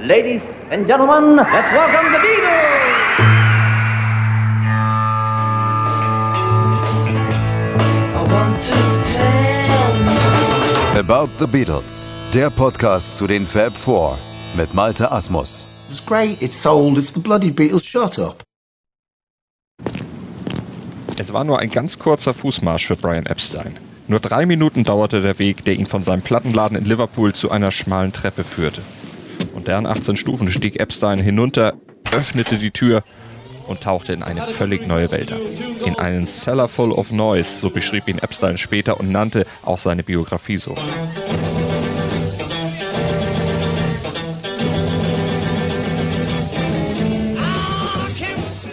Ladies and gentlemen, let's welcome the Beatles! About the Beatles, der Podcast zu den Fab Four mit Malte Asmus. It's great, it's sold, it's the bloody Beatles, shut up. Es war nur ein ganz kurzer Fußmarsch für Brian Epstein. Nur drei Minuten dauerte der Weg, der ihn von seinem Plattenladen in Liverpool zu einer schmalen Treppe führte. Deren 18 Stufen stieg Epstein hinunter, öffnete die Tür und tauchte in eine völlig neue Welt ab. In einen Cellar full of noise, so beschrieb ihn Epstein später und nannte auch seine Biografie so.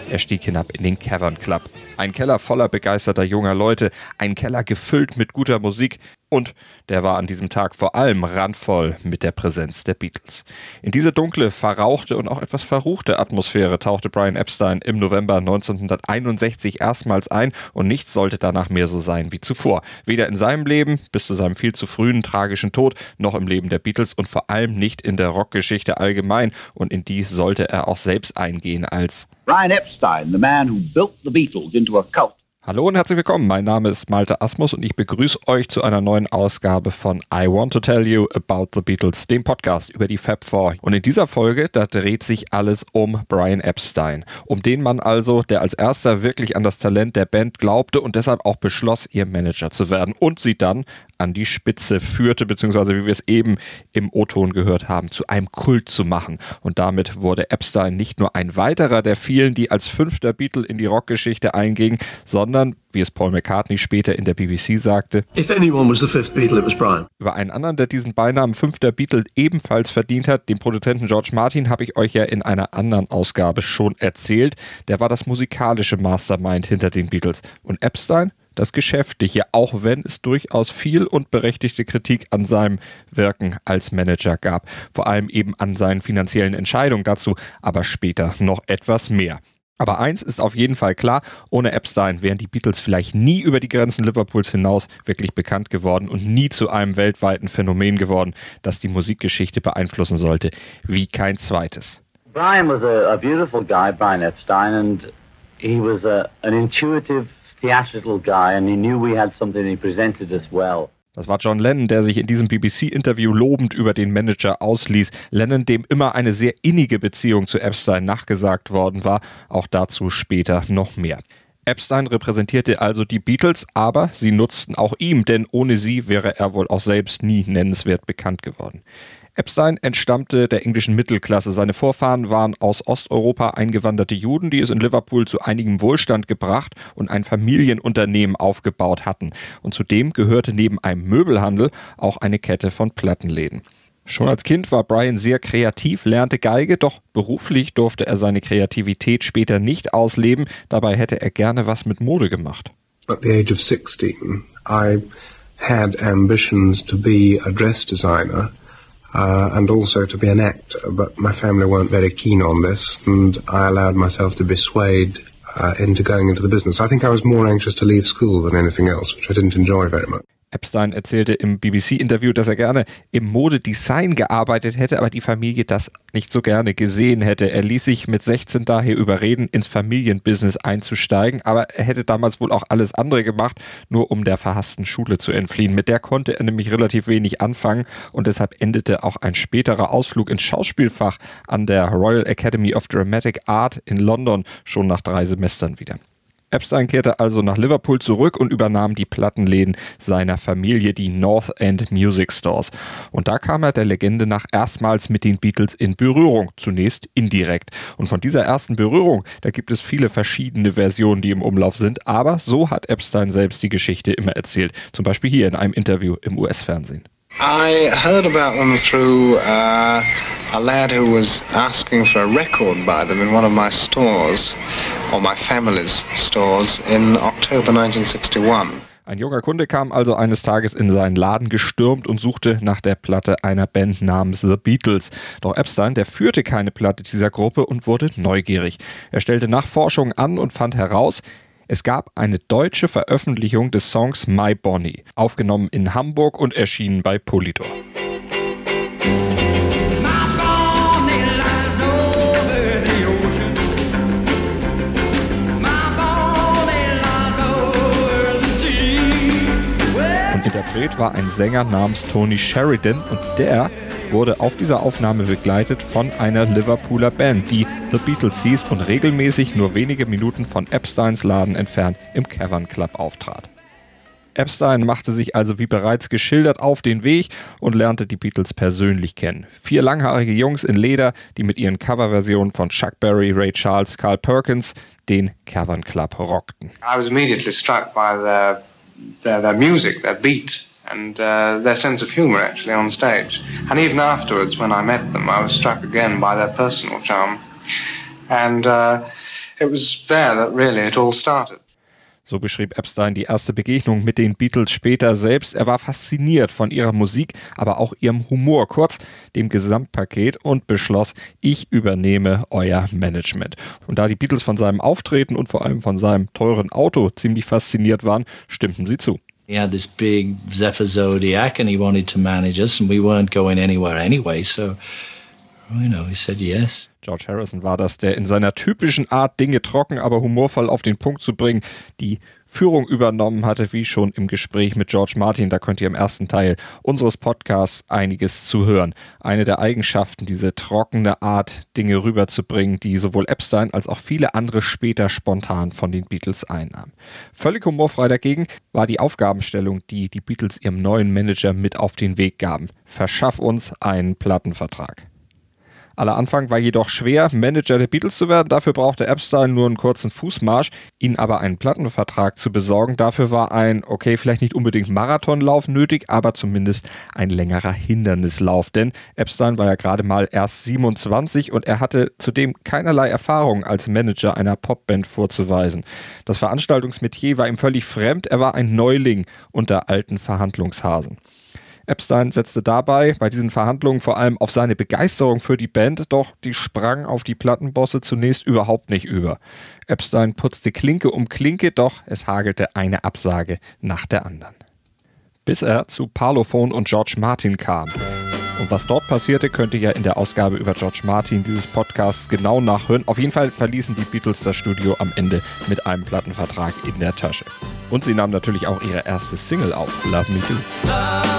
Er stieg hinab in den Cavern Club. Ein Keller voller begeisterter junger Leute, ein Keller gefüllt mit guter Musik und der war an diesem Tag vor allem randvoll mit der Präsenz der Beatles. In diese dunkle, verrauchte und auch etwas verruchte Atmosphäre tauchte Brian Epstein im November 1961 erstmals ein und nichts sollte danach mehr so sein wie zuvor. Weder in seinem Leben bis zu seinem viel zu frühen tragischen Tod, noch im Leben der Beatles und vor allem nicht in der Rockgeschichte allgemein und in die sollte er auch selbst eingehen als Brian Epstein, the man who built the Beatles into a cult. Hallo und herzlich willkommen. Mein Name ist Malte Asmus und ich begrüße euch zu einer neuen Ausgabe von I Want to Tell You About the Beatles, dem Podcast über die Fab Four. Und in dieser Folge, da dreht sich alles um Brian Epstein. Um den Mann also, der als erster wirklich an das Talent der Band glaubte und deshalb auch beschloss, ihr Manager zu werden und sie dann an die Spitze führte, beziehungsweise wie wir es eben im O-Ton gehört haben, zu einem Kult zu machen. Und damit wurde Epstein nicht nur ein weiterer der vielen, die als fünfter Beatle in die Rockgeschichte eingingen, sondern, wie es Paul McCartney später in der BBC sagte, If anyone was the fifth Beatle, it was Brian. über einen anderen, der diesen Beinamen fünfter Beatle ebenfalls verdient hat, den Produzenten George Martin, habe ich euch ja in einer anderen Ausgabe schon erzählt. Der war das musikalische Mastermind hinter den Beatles. Und Epstein? Das Geschäftliche, auch wenn es durchaus viel und berechtigte Kritik an seinem Wirken als Manager gab. Vor allem eben an seinen finanziellen Entscheidungen dazu, aber später noch etwas mehr. Aber eins ist auf jeden Fall klar, ohne Epstein wären die Beatles vielleicht nie über die Grenzen Liverpools hinaus wirklich bekannt geworden und nie zu einem weltweiten Phänomen geworden, das die Musikgeschichte beeinflussen sollte, wie kein zweites. Brian was a, a beautiful guy, Brian Epstein, and he was a, an intuitive, theatrical guy, and he knew we had something he presented us well. Das war John Lennon, der sich in diesem BBC-Interview lobend über den Manager ausließ. Lennon, dem immer eine sehr innige Beziehung zu Epstein nachgesagt worden war. Auch dazu später noch mehr. Epstein repräsentierte also die Beatles, aber sie nutzten auch ihm, denn ohne sie wäre er wohl auch selbst nie nennenswert bekannt geworden. Epstein entstammte der englischen Mittelklasse. Seine Vorfahren waren aus Osteuropa eingewanderte Juden, die es in Liverpool zu einigem Wohlstand gebracht und ein Familienunternehmen aufgebaut hatten. Und zudem gehörte neben einem Möbelhandel auch eine Kette von Plattenläden. Schon als Kind war Brian sehr kreativ, lernte Geige, doch beruflich durfte er seine Kreativität später nicht ausleben. Dabei hätte er gerne was mit Mode gemacht. At the age of 16, I had ambitions to be a dress designer uh, and also to be an actor, but my family weren't very keen on this, and I allowed myself to be swayed uh, into going into the business. I think I was more anxious to leave school than anything else, which I didn't enjoy very much. Epstein erzählte im BBC-Interview, dass er gerne im Modedesign gearbeitet hätte, aber die Familie das nicht so gerne gesehen hätte. Er ließ sich mit 16 daher überreden, ins Familienbusiness einzusteigen, aber er hätte damals wohl auch alles andere gemacht, nur um der verhassten Schule zu entfliehen. Mit der konnte er nämlich relativ wenig anfangen und deshalb endete auch ein späterer Ausflug ins Schauspielfach an der Royal Academy of Dramatic Art in London schon nach drei Semestern wieder. Epstein kehrte also nach Liverpool zurück und übernahm die Plattenläden seiner Familie, die North End Music Stores. Und da kam er der Legende nach erstmals mit den Beatles in Berührung, zunächst indirekt. Und von dieser ersten Berührung, da gibt es viele verschiedene Versionen, die im Umlauf sind, aber so hat Epstein selbst die Geschichte immer erzählt. Zum Beispiel hier in einem Interview im US-Fernsehen. I heard about them through uh, a lad who was asking for a record by them in one of my stores, or my family's stores, in October 1961. Ein junger Kunde kam also eines Tages in seinen Laden gestürmt und suchte nach der Platte einer Band namens The Beatles. Doch Epstein, der führte keine Platte dieser Gruppe und wurde neugierig. Er stellte Nachforschungen an und fand heraus, es gab eine deutsche Veröffentlichung des Songs My Bonnie, aufgenommen in Hamburg und erschienen bei Polydor. Interpret war ein Sänger namens Tony Sheridan und der wurde auf dieser Aufnahme begleitet von einer Liverpooler Band, die The Beatles hieß und regelmäßig nur wenige Minuten von Epsteins Laden entfernt im Cavern Club auftrat. Epstein machte sich also wie bereits geschildert auf den Weg und lernte die Beatles persönlich kennen. Vier langhaarige Jungs in Leder, die mit ihren Coverversionen von Chuck Berry, Ray Charles, Carl Perkins den Cavern Club rockten. I was immediately struck by their, their, their music, their beat, and uh, their sense of humor actually on stage. And even afterwards, when I met them, I was struck again by their personal charm. And uh, it was there that really it all started. So beschrieb Epstein die erste Begegnung mit den Beatles später selbst. Er war fasziniert von ihrer Musik, aber auch ihrem Humor, kurz dem Gesamtpaket und beschloss, ich übernehme euer Management. Und da die Beatles von seinem Auftreten und vor allem von seinem teuren Auto ziemlich fasziniert waren, stimmten sie zu. He had this big Zephyr Zodiac and he wanted to manage us and we weren't going anywhere anyway, so you know, he said yes. George Harrison war das, der in seiner typischen Art, Dinge trocken, aber humorvoll auf den Punkt zu bringen, die Führung übernommen hatte, wie schon im Gespräch mit George Martin. Da könnt ihr im ersten Teil unseres Podcasts einiges zu hören. Eine der Eigenschaften, diese trockene Art, Dinge rüberzubringen, die sowohl Epstein als auch viele andere später spontan von den Beatles einnahmen. Völlig humorfrei dagegen war die Aufgabenstellung, die die Beatles ihrem neuen Manager mit auf den Weg gaben. Verschaff uns einen Plattenvertrag. Aller Anfang war jedoch schwer, Manager der Beatles zu werden. Dafür brauchte Epstein nur einen kurzen Fußmarsch. Ihnen aber einen Plattenvertrag zu besorgen, dafür war ein, okay, vielleicht nicht unbedingt Marathonlauf nötig, aber zumindest ein längerer Hindernislauf. Denn Epstein war ja gerade mal erst 27 und er hatte zudem keinerlei Erfahrung als Manager einer Popband vorzuweisen. Das Veranstaltungsmetier war ihm völlig fremd. Er war ein Neuling unter alten Verhandlungshasen. Epstein setzte dabei bei diesen Verhandlungen vor allem auf seine Begeisterung für die Band, doch die sprang auf die Plattenbosse zunächst überhaupt nicht über. Epstein putzte Klinke um Klinke, doch es hagelte eine Absage nach der anderen. Bis er zu Parlophone und George Martin kam. Und was dort passierte, könnt ihr ja in der Ausgabe über George Martin dieses Podcasts genau nachhören. Auf jeden Fall verließen die Beatles das Studio am Ende mit einem Plattenvertrag in der Tasche. Und sie nahmen natürlich auch ihre erste Single auf, Love Me Do.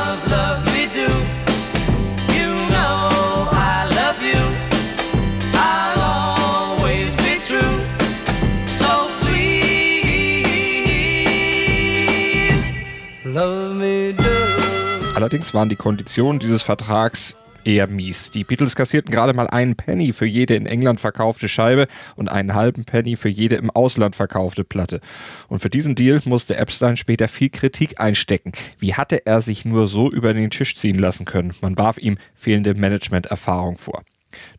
Allerdings waren die Konditionen dieses Vertrags eher mies. Die Beatles kassierten gerade mal einen Penny für jede in England verkaufte Scheibe und einen halben Penny für jede im Ausland verkaufte Platte. Und für diesen Deal musste Epstein später viel Kritik einstecken. Wie hatte er sich nur so über den Tisch ziehen lassen können? Man warf ihm fehlende Managementerfahrung vor.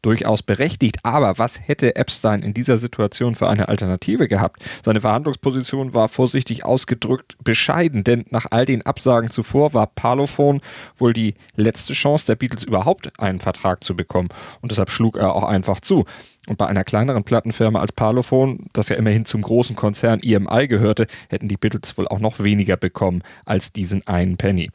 Durchaus berechtigt, aber was hätte Epstein in dieser Situation für eine Alternative gehabt? Seine Verhandlungsposition war vorsichtig ausgedrückt bescheiden, denn nach all den Absagen zuvor war Parlophone wohl die letzte Chance der Beatles überhaupt einen Vertrag zu bekommen und deshalb schlug er auch einfach zu. Und bei einer kleineren Plattenfirma als Parlophone, das ja immerhin zum großen Konzern EMI gehörte, hätten die Beatles wohl auch noch weniger bekommen als diesen einen Penny.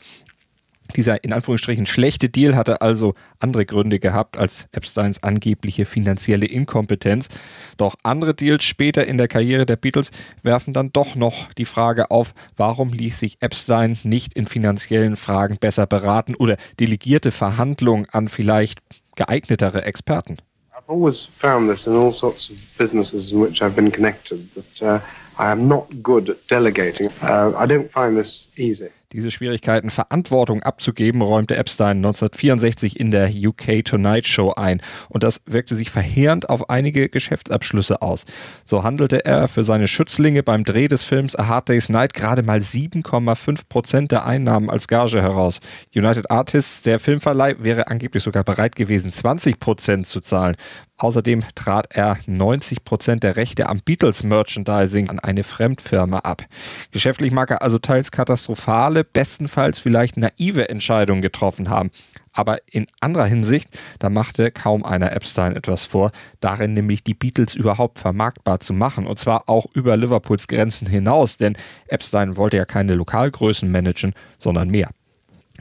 Dieser in Anführungsstrichen schlechte Deal hatte also andere Gründe gehabt als Epsteins angebliche finanzielle Inkompetenz. Doch andere Deals später in der Karriere der Beatles werfen dann doch noch die Frage auf, warum ließ sich Epstein nicht in finanziellen Fragen besser beraten oder delegierte Verhandlungen an vielleicht geeignetere Experten. I've always found this in all sorts of businesses in which I've been connected that uh, I am not good at delegating. Uh, I don't find this easy. Diese Schwierigkeiten, Verantwortung abzugeben, räumte Epstein 1964 in der UK Tonight Show ein. Und das wirkte sich verheerend auf einige Geschäftsabschlüsse aus. So handelte er für seine Schützlinge beim Dreh des Films A Hard Day's Night gerade mal 7,5 Prozent der Einnahmen als Gage heraus. United Artists, der Filmverleih, wäre angeblich sogar bereit gewesen, 20 Prozent zu zahlen. Außerdem trat er 90 Prozent der Rechte am Beatles Merchandising an eine Fremdfirma ab. Geschäftlich mag er also teils katastrophale, bestenfalls vielleicht naive Entscheidungen getroffen haben. Aber in anderer Hinsicht, da machte kaum einer Epstein etwas vor, darin nämlich die Beatles überhaupt vermarktbar zu machen. Und zwar auch über Liverpools Grenzen hinaus, denn Epstein wollte ja keine Lokalgrößen managen, sondern mehr.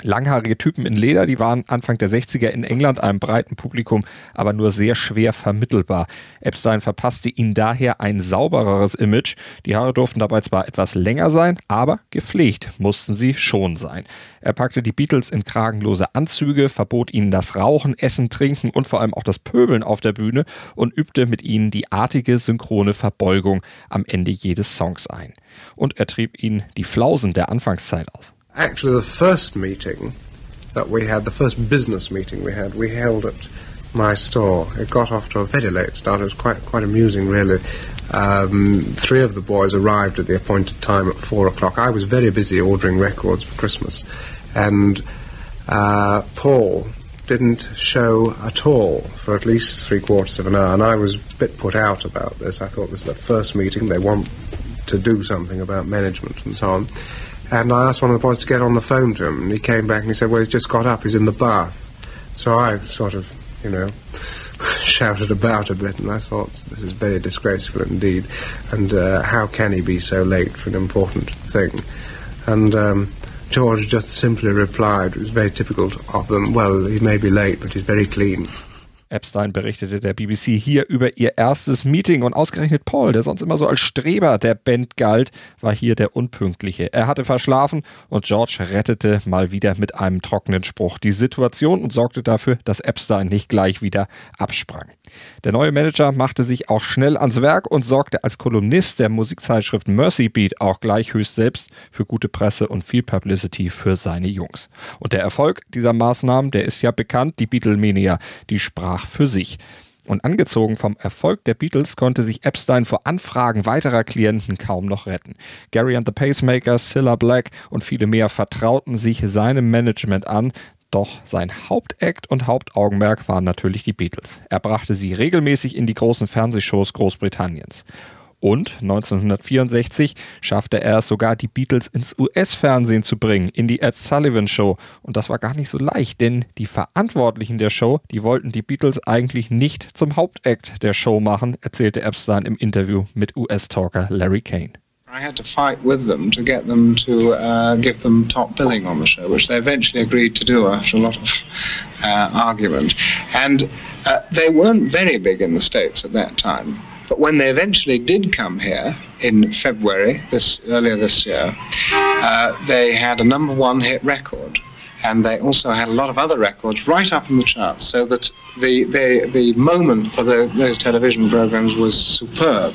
Langhaarige Typen in Leder, die waren Anfang der 60er in England einem breiten Publikum, aber nur sehr schwer vermittelbar. Epstein verpasste ihnen daher ein saubereres Image. Die Haare durften dabei zwar etwas länger sein, aber gepflegt mussten sie schon sein. Er packte die Beatles in kragenlose Anzüge, verbot ihnen das Rauchen, Essen, Trinken und vor allem auch das Pöbeln auf der Bühne und übte mit ihnen die artige synchrone Verbeugung am Ende jedes Songs ein. Und er trieb ihnen die Flausen der Anfangszeit aus. Actually, the first meeting that we had, the first business meeting we had, we held at my store. It got off to a very late start. It was quite quite amusing, really. Um, three of the boys arrived at the appointed time at four o'clock. I was very busy ordering records for Christmas, and uh, Paul didn't show at all for at least three quarters of an hour, and I was a bit put out about this. I thought this is the first meeting; they want to do something about management and so on. And I asked one of the boys to get on the phone to him, and he came back and he said, "Well, he's just got up. He's in the bath." So I sort of, you know, shouted about a bit, and I thought this is very disgraceful indeed. And uh, how can he be so late for an important thing? And um, George just simply replied, it was very typical of them. Well, he may be late, but he's very clean. Epstein berichtete der BBC hier über ihr erstes Meeting und ausgerechnet Paul, der sonst immer so als Streber der Band galt, war hier der Unpünktliche. Er hatte verschlafen und George rettete mal wieder mit einem trockenen Spruch die Situation und sorgte dafür, dass Epstein nicht gleich wieder absprang. Der neue Manager machte sich auch schnell ans Werk und sorgte als Kolumnist der Musikzeitschrift Mercy Beat auch gleich höchst selbst für gute Presse und viel Publicity für seine Jungs. Und der Erfolg dieser Maßnahmen, der ist ja bekannt, die Beatlemania, die sprach für sich. Und angezogen vom Erfolg der Beatles konnte sich Epstein vor Anfragen weiterer Klienten kaum noch retten. Gary and the Pacemakers, Cilla Black und viele mehr vertrauten sich seinem Management an, doch sein Hauptakt und Hauptaugenmerk waren natürlich die Beatles. Er brachte sie regelmäßig in die großen Fernsehshows Großbritanniens. Und 1964 schaffte er es sogar, die Beatles ins US-Fernsehen zu bringen, in die Ed Sullivan Show. Und das war gar nicht so leicht, denn die Verantwortlichen der Show, die wollten die Beatles eigentlich nicht zum Hauptakt der Show machen, erzählte Epstein im Interview mit US-Talker Larry Kane. I had to fight with them to get them to uh, give them top billing on the show, which they eventually agreed to do after a lot of uh, argument. And uh, they weren't very big in the States at that time. But when they eventually did come here in February, this earlier this year, uh, they had a number one hit record. And they also had a lot of other records right up in the charts, so that the, the, the moment for the, those television programs was superb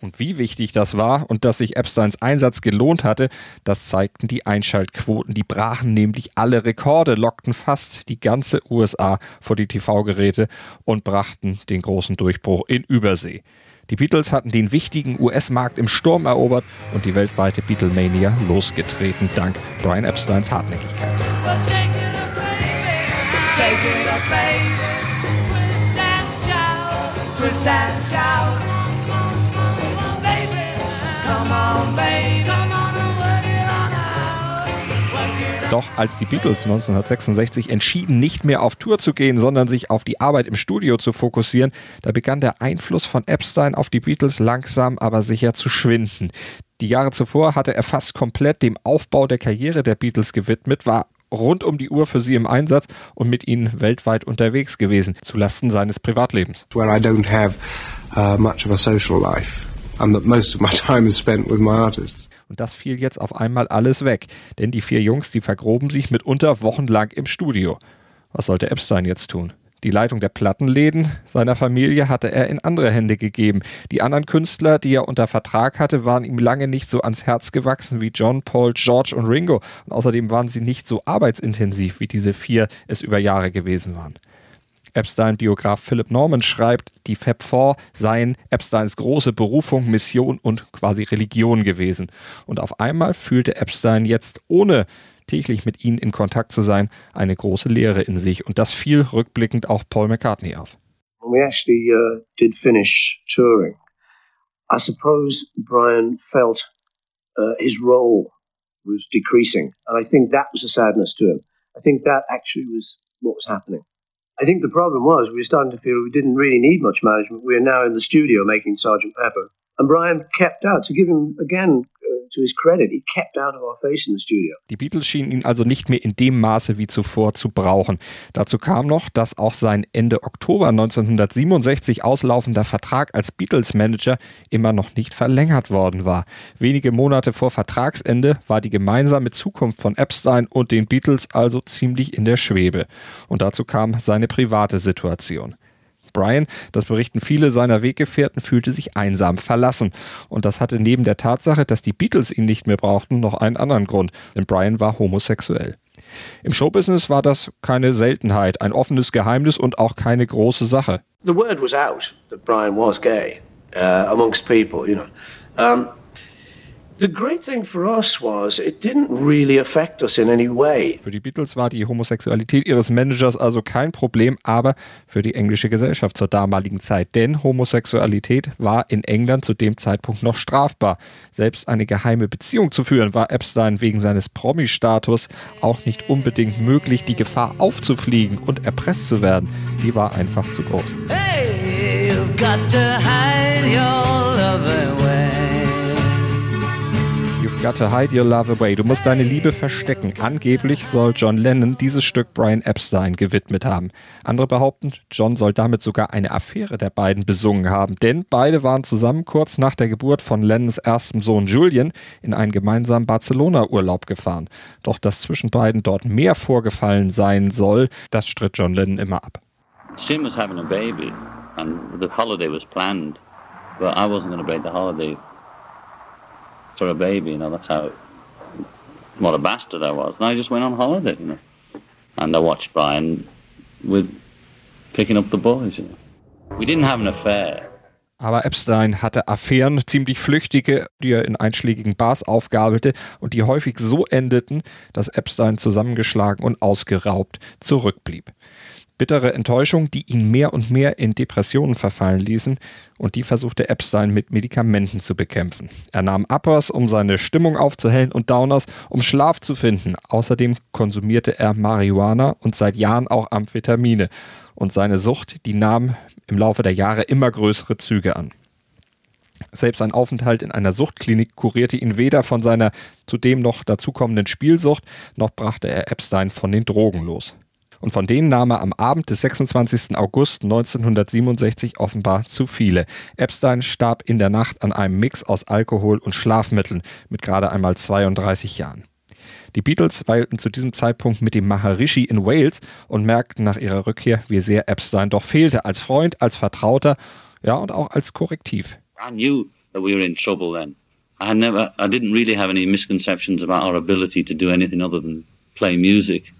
Und wie wichtig das war und dass sich Epsteins Einsatz gelohnt hatte, das zeigten die Einschaltquoten. Die brachen nämlich alle Rekorde, lockten fast die ganze USA vor die TV-Geräte und brachten den großen Durchbruch in Übersee. Die Beatles hatten den wichtigen US-Markt im Sturm erobert und die weltweite Beatlemania losgetreten, dank Brian Epsteins Hartnäckigkeit. Well, Twist and shout. Doch als die Beatles 1966 entschieden, nicht mehr auf Tour zu gehen, sondern sich auf die Arbeit im Studio zu fokussieren, da begann der Einfluss von Epstein auf die Beatles langsam aber sicher zu schwinden. Die Jahre zuvor hatte er fast komplett dem Aufbau der Karriere der Beatles gewidmet, war rund um die Uhr für sie im Einsatz und mit ihnen weltweit unterwegs gewesen, zulasten seines Privatlebens. where I don't have uh, much of a social life, and that most of my time is spent with my artists. Und das fiel jetzt auf einmal alles weg, denn die vier Jungs, die vergroben sich mitunter wochenlang im Studio. Was sollte Epstein jetzt tun? Die Leitung der Plattenläden seiner Familie hatte er in andere Hände gegeben. Die anderen Künstler, die er unter Vertrag hatte, waren ihm lange nicht so ans Herz gewachsen wie John, Paul, George und Ringo. Und außerdem waren sie nicht so arbeitsintensiv, wie diese vier es über Jahre gewesen waren. Epstein-Biograf Philip Norman schreibt, die Fab Four seien Epsteins große Berufung, Mission und quasi Religion gewesen. Und auf einmal fühlte Epstein jetzt, ohne täglich mit ihnen in Kontakt zu sein, eine große Leere in sich. Und das fiel rückblickend auch Paul McCartney auf. We actually uh, did finish touring, I suppose Brian felt uh, his role was decreasing. And I think that was a sadness to him. I think that actually was what was happening. I think the problem was we were starting to feel we didn't really need much management. We are now in the studio making Sergeant Pepper. Die Beatles schienen ihn also nicht mehr in dem Maße wie zuvor zu brauchen. Dazu kam noch, dass auch sein Ende Oktober 1967 auslaufender Vertrag als Beatles-Manager immer noch nicht verlängert worden war. Wenige Monate vor Vertragsende war die gemeinsame Zukunft von Epstein und den Beatles also ziemlich in der Schwebe. Und dazu kam seine private Situation. Brian, das berichten viele seiner Weggefährten, fühlte sich einsam, verlassen. Und das hatte neben der Tatsache, dass die Beatles ihn nicht mehr brauchten, noch einen anderen Grund. Denn Brian war homosexuell. Im Showbusiness war das keine Seltenheit, ein offenes Geheimnis und auch keine große Sache. The word was out that Brian was gay uh, amongst people, you know. Um, Für die Beatles war die Homosexualität ihres Managers also kein Problem, aber für die englische Gesellschaft zur damaligen Zeit. Denn Homosexualität war in England zu dem Zeitpunkt noch strafbar. Selbst eine geheime Beziehung zu führen, war Epstein wegen seines Promi-Status auch nicht unbedingt möglich. Die Gefahr aufzufliegen und erpresst zu werden, die war einfach zu groß. Hey, you've got to hide your love away. Du musst deine Liebe verstecken. Angeblich soll John Lennon dieses Stück Brian Epstein gewidmet haben. Andere behaupten, John soll damit sogar eine Affäre der beiden besungen haben. Denn beide waren zusammen kurz nach der Geburt von Lennons erstem Sohn Julian in einen gemeinsamen Barcelona-Urlaub gefahren. Doch dass zwischen beiden dort mehr vorgefallen sein soll, das stritt John Lennon immer ab. Sim was having a baby, and the holiday was planned, but I wasn't going to break the holiday for a baby. You know, that's how what a bastard I was. And I just went on holiday, you know, and I watched Brian with picking up the boys. You know, we didn't have an affair. Aber Epstein hatte Affären, ziemlich flüchtige, die er in einschlägigen Bars aufgabelte und die häufig so endeten, dass Epstein zusammengeschlagen und ausgeraubt zurückblieb. Bittere Enttäuschung, die ihn mehr und mehr in Depressionen verfallen ließen und die versuchte Epstein mit Medikamenten zu bekämpfen. Er nahm Uppers, um seine Stimmung aufzuhellen und Downers, um Schlaf zu finden. Außerdem konsumierte er Marihuana und seit Jahren auch Amphetamine. Und seine Sucht, die nahm im Laufe der Jahre immer größere Züge an. Selbst ein Aufenthalt in einer Suchtklinik kurierte ihn weder von seiner zudem noch dazukommenden Spielsucht, noch brachte er Epstein von den Drogen los. Und von denen nahm er am Abend des 26. August 1967 offenbar zu viele. Epstein starb in der Nacht an einem Mix aus Alkohol und Schlafmitteln mit gerade einmal 32 Jahren. Die Beatles weilten zu diesem Zeitpunkt mit dem Maharishi in Wales und merkten nach ihrer Rückkehr, wie sehr Epstein doch fehlte, als Freund, als Vertrauter, ja und auch als Korrektiv. I knew that we were in trouble then. I never, I didn't really have any misconceptions about our ability to do anything other than play music.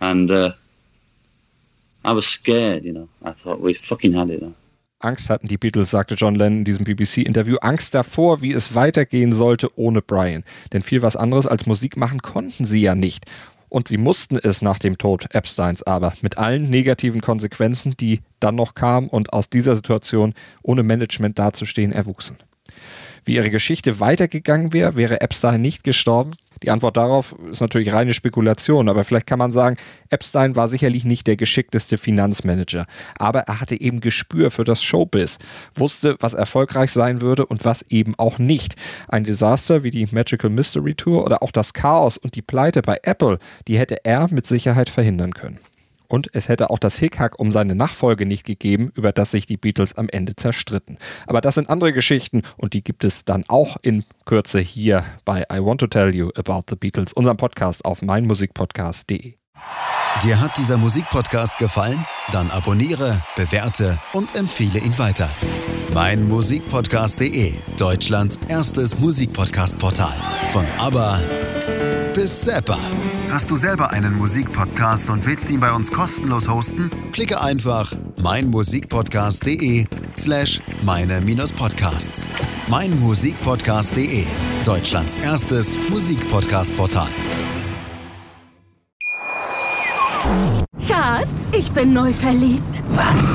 And uh, I was scared, you know. I thought we fucking had it. Angst hatten die Beatles, sagte John Lennon in diesem BBC-Interview. Angst davor, wie es weitergehen sollte ohne Brian. Denn viel was anderes als Musik machen konnten sie ja nicht. Und sie mussten es nach dem Tod Epsteins aber, mit allen negativen Konsequenzen, die dann noch kamen und aus dieser Situation ohne Management dazustehen erwuchsen. Wie ihre Geschichte weitergegangen wäre, wäre Epstein nicht gestorben, die Antwort darauf ist natürlich reine Spekulation, aber vielleicht kann man sagen, Epstein war sicherlich nicht der geschickteste Finanzmanager, aber er hatte eben Gespür für das Showbiz, wusste, was erfolgreich sein würde und was eben auch nicht. Ein Desaster wie die Magical Mystery Tour oder auch das Chaos und die Pleite bei Apple, die hätte er mit Sicherheit verhindern können. Und es hätte auch das Hickhack um seine Nachfolge nicht gegeben, über das sich die Beatles am Ende zerstritten. Aber das sind andere Geschichten und die gibt es dann auch in Kürze hier bei I Want to Tell You About the Beatles, unserem Podcast auf meinmusikpodcast.de. Dir hat dieser Musikpodcast gefallen? Dann abonniere, bewerte und empfehle ihn weiter. Mein Musikpodcast.de, Deutschlands erstes Musikpodcast-Portal. Von ABBA bis Zappa. Hast du selber einen Musikpodcast und willst ihn bei uns kostenlos hosten? Klicke einfach meinmusikpodcast.de slash meine-podcasts. Meinmusikpodcast.de, Deutschlands erstes Musikpodcast-Portal. Schatz, ich bin neu verliebt. Was?